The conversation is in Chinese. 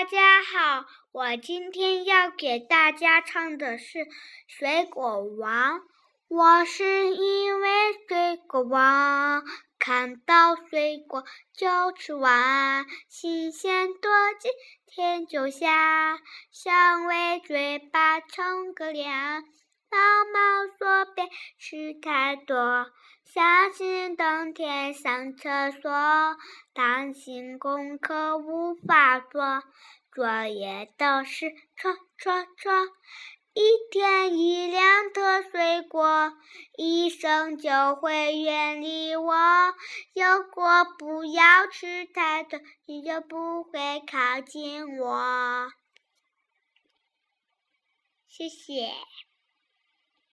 大家好，我今天要给大家唱的是《水果王》。我是一位水果王，看到水果就吃完，新鲜多金甜就香，香味嘴巴冲个凉。吃太多，小心冬天上厕所，担心功课无法做，作业都是错错错。一天一两的水果，医生就会远离我。如果不要吃太多，你就不会靠近我。谢谢。